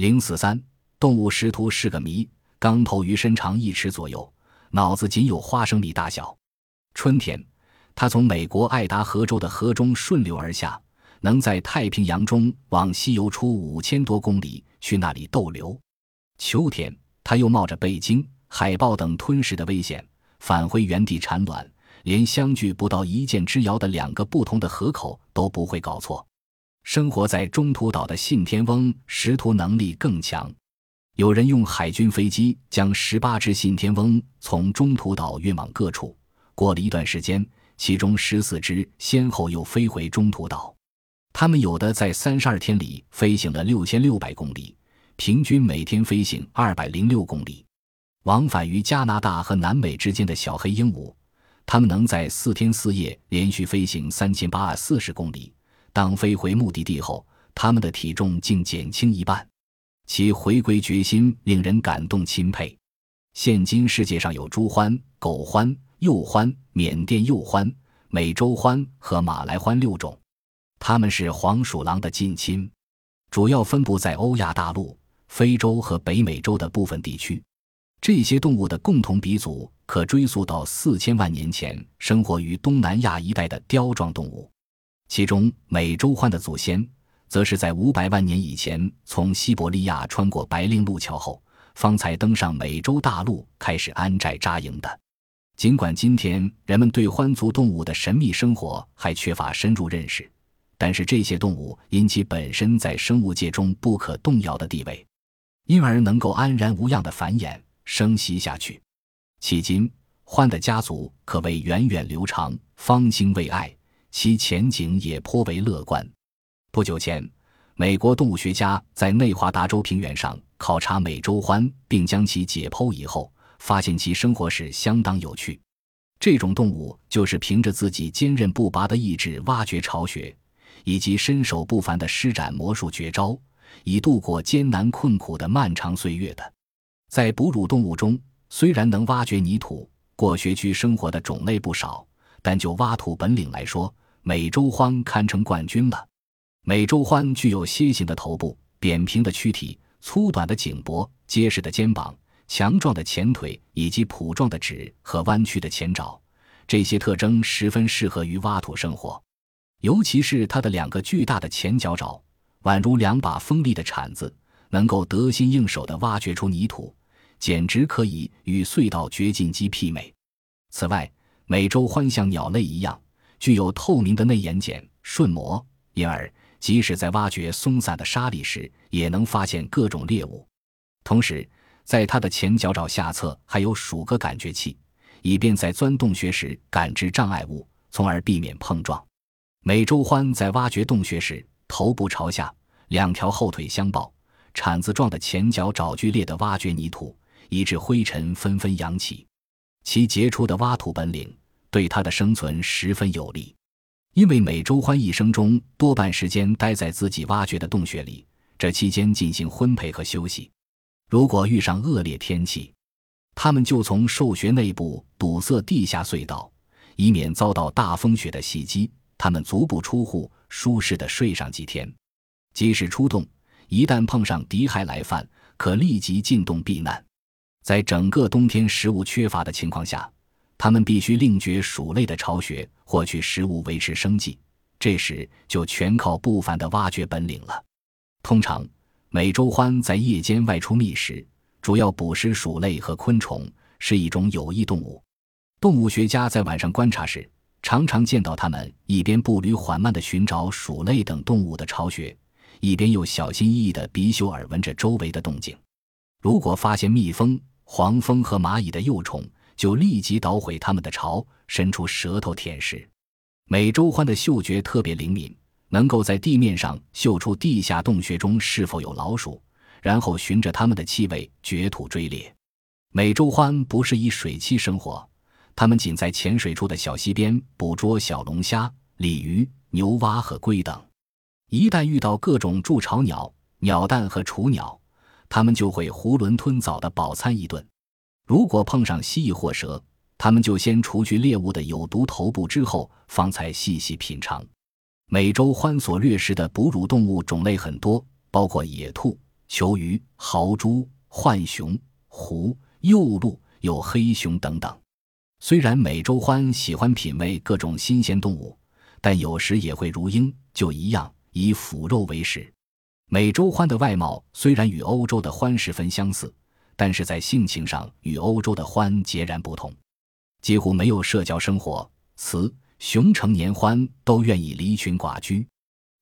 零四三，动物识图是个谜。刚头鱼身长一尺左右，脑子仅有花生米大小。春天，它从美国爱达荷州的河中顺流而下，能在太平洋中往西游出五千多公里，去那里逗留。秋天，它又冒着被鲸、海豹等吞噬的危险，返回原地产卵，连相距不到一箭之遥的两个不同的河口都不会搞错。生活在中途岛的信天翁识图能力更强。有人用海军飞机将十八只信天翁从中途岛运往各处。过了一段时间，其中十四只先后又飞回中途岛。它们有的在三十二天里飞行了六千六百公里，平均每天飞行二百零六公里。往返于加拿大和南美之间的小黑鹦鹉，它们能在四天四夜连续飞行三千八百四十公里。当飞回目的地后，它们的体重竟减轻一半。其回归决心令人感动钦佩。现今世界上有猪獾、狗獾、鼬獾、缅甸鼬獾、美洲獾和马来獾六种，它们是黄鼠狼的近亲，主要分布在欧亚大陆、非洲和北美洲的部分地区。这些动物的共同鼻祖可追溯到四千万年前生活于东南亚一带的雕状动物，其中美洲獾的祖先。则是在五百万年以前，从西伯利亚穿过白令路桥后，方才登上美洲大陆，开始安寨扎营的。尽管今天人们对獾族动物的神秘生活还缺乏深入认识，但是这些动物因其本身在生物界中不可动摇的地位，因而能够安然无恙地繁衍生息下去。迄今，獾的家族可谓源远流长，方兴未艾，其前景也颇为乐观。不久前，美国动物学家在内华达州平原上考察美洲獾，并将其解剖以后，发现其生活史相当有趣。这种动物就是凭着自己坚韧不拔的意志挖掘巢穴，以及身手不凡的施展魔术绝招，以度过艰难困苦的漫长岁月的。在哺乳动物中，虽然能挖掘泥土、过穴区生活的种类不少，但就挖土本领来说，美洲獾堪称冠军了。美洲獾具有楔形的头部、扁平的躯体、粗短的颈脖、结实的肩膀、强壮的前腿以及蹼状的趾和弯曲的前爪，这些特征十分适合于挖土生活。尤其是它的两个巨大的前脚爪，宛如两把锋利的铲子，能够得心应手地挖掘出泥土，简直可以与隧道掘进机媲美。此外，美洲獾像鸟类一样，具有透明的内眼睑、瞬膜，因而。即使在挖掘松散的沙砾时，也能发现各种猎物。同时，在它的前脚爪下侧还有数个感觉器，以便在钻洞穴时感知障碍物，从而避免碰撞。美洲獾在挖掘洞穴时，头部朝下，两条后腿相抱，铲子状的前脚爪剧烈地挖掘泥土，以致灰尘纷纷扬起。其杰出的挖土本领对它的生存十分有利。因为美洲獾一生中多半时间待在自己挖掘的洞穴里，这期间进行婚配和休息。如果遇上恶劣天气，它们就从兽穴内部堵塞地下隧道，以免遭到大风雪的袭击。它们足不出户，舒适的睡上几天。即使出洞，一旦碰上敌害来犯，可立即进洞避难。在整个冬天食物缺乏的情况下。他们必须另掘鼠类的巢穴，获取食物维持生计。这时就全靠不凡的挖掘本领了。通常，美洲獾在夜间外出觅食，主要捕食鼠类和昆虫，是一种有益动物。动物学家在晚上观察时，常常见到它们一边步履缓慢地寻找鼠类等动物的巢穴，一边又小心翼翼地鼻嗅耳闻着周围的动静。如果发现蜜蜂、黄蜂和蚂蚁的幼虫，就立即捣毁它们的巢，伸出舌头舔食。美洲獾的嗅觉特别灵敏，能够在地面上嗅出地下洞穴中是否有老鼠，然后循着它们的气味掘土追猎。美洲獾不是以水栖生活，它们仅在浅水处的小溪边捕捉小龙虾、鲤鱼、牛蛙和龟等。一旦遇到各种筑巢鸟、鸟蛋和雏鸟，它们就会囫囵吞枣地饱餐一顿。如果碰上蜥蜴或蛇，他们就先除去猎物的有毒头部，之后方才细细品尝。美洲獾所掠食的哺乳动物种类很多，包括野兔、球鱼、豪猪、浣熊、狐、幼鹿，有黑熊等等。虽然美洲獾喜欢品味各种新鲜动物，但有时也会如鹰就一样以腐肉为食。美洲獾的外貌虽然与欧洲的獾十分相似，但是在性情上与欧洲的獾截然不同，几乎没有社交生活。雌雄成年獾都愿意离群寡居。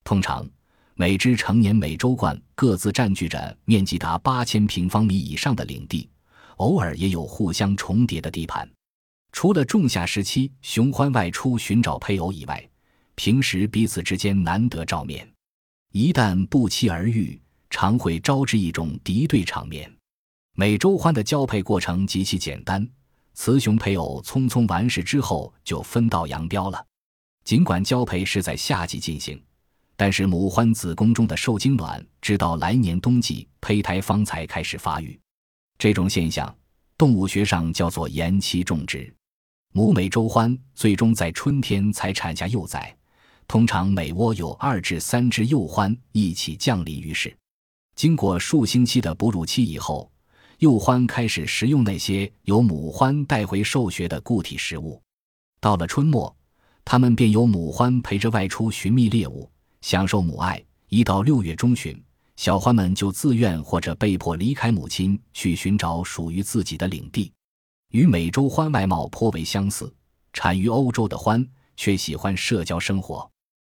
通常，每只成年美洲獾各自占据着面积达八千平方米以上的领地，偶尔也有互相重叠的地盘。除了仲夏时期雄獾外出寻找配偶以外，平时彼此之间难得照面。一旦不期而遇，常会招致一种敌对场面。美洲獾的交配过程极其简单，雌雄配偶匆匆完事之后就分道扬镳了。尽管交配是在夏季进行，但是母獾子宫中的受精卵直到来年冬季胚胎方才开始发育。这种现象，动物学上叫做延期种植。母美洲獾最终在春天才产下幼崽。通常每窝有二至三只幼獾一起降临于世。经过数星期的哺乳期以后，幼獾开始食用那些由母獾带回兽穴的固体食物。到了春末，它们便由母獾陪着外出寻觅猎物，享受母爱。一到六月中旬，小獾们就自愿或者被迫离开母亲，去寻找属于自己的领地。与美洲獾外貌颇为相似，产于欧洲的獾却喜欢社交生活。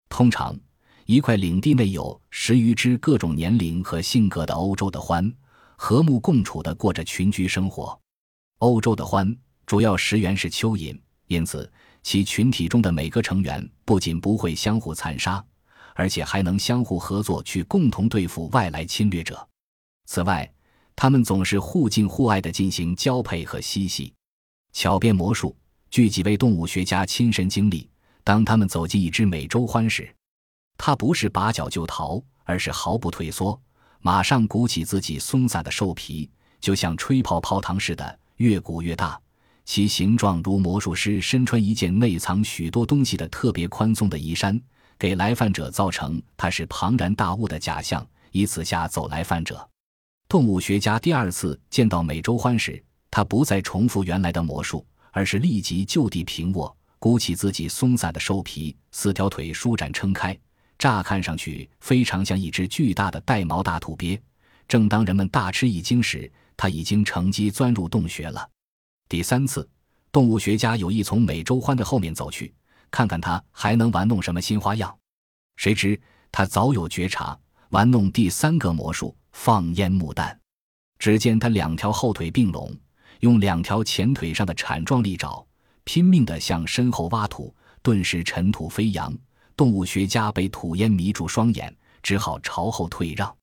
通常，一块领地内有十余只各种年龄和性格的欧洲的獾，和睦共处地过着群居生活。欧洲的獾主要食源是蚯蚓，因此其群体中的每个成员不仅不会相互残杀，而且还能相互合作去共同对付外来侵略者。此外，它们总是互敬互爱地进行交配和嬉戏。巧变魔术，据几位动物学家亲身经历。当他们走进一只美洲獾时，它不是拔脚就逃，而是毫不退缩，马上鼓起自己松散的兽皮，就像吹泡泡糖似的，越鼓越大。其形状如魔术师身穿一件内藏许多东西的特别宽松的衣衫，给来犯者造成他是庞然大物的假象，以此吓走来犯者。动物学家第二次见到美洲獾时，他不再重复原来的魔术，而是立即就地平卧。鼓起自己松散的兽皮，四条腿舒展撑开，乍看上去非常像一只巨大的带毛大土鳖。正当人们大吃一惊时，它已经乘机钻入洞穴了。第三次，动物学家有意从美洲獾的后面走去，看看它还能玩弄什么新花样。谁知它早有觉察，玩弄第三个魔术——放烟幕弹。只见它两条后腿并拢，用两条前腿上的铲状利爪。拼命地向身后挖土，顿时尘土飞扬。动物学家被土烟迷住双眼，只好朝后退让。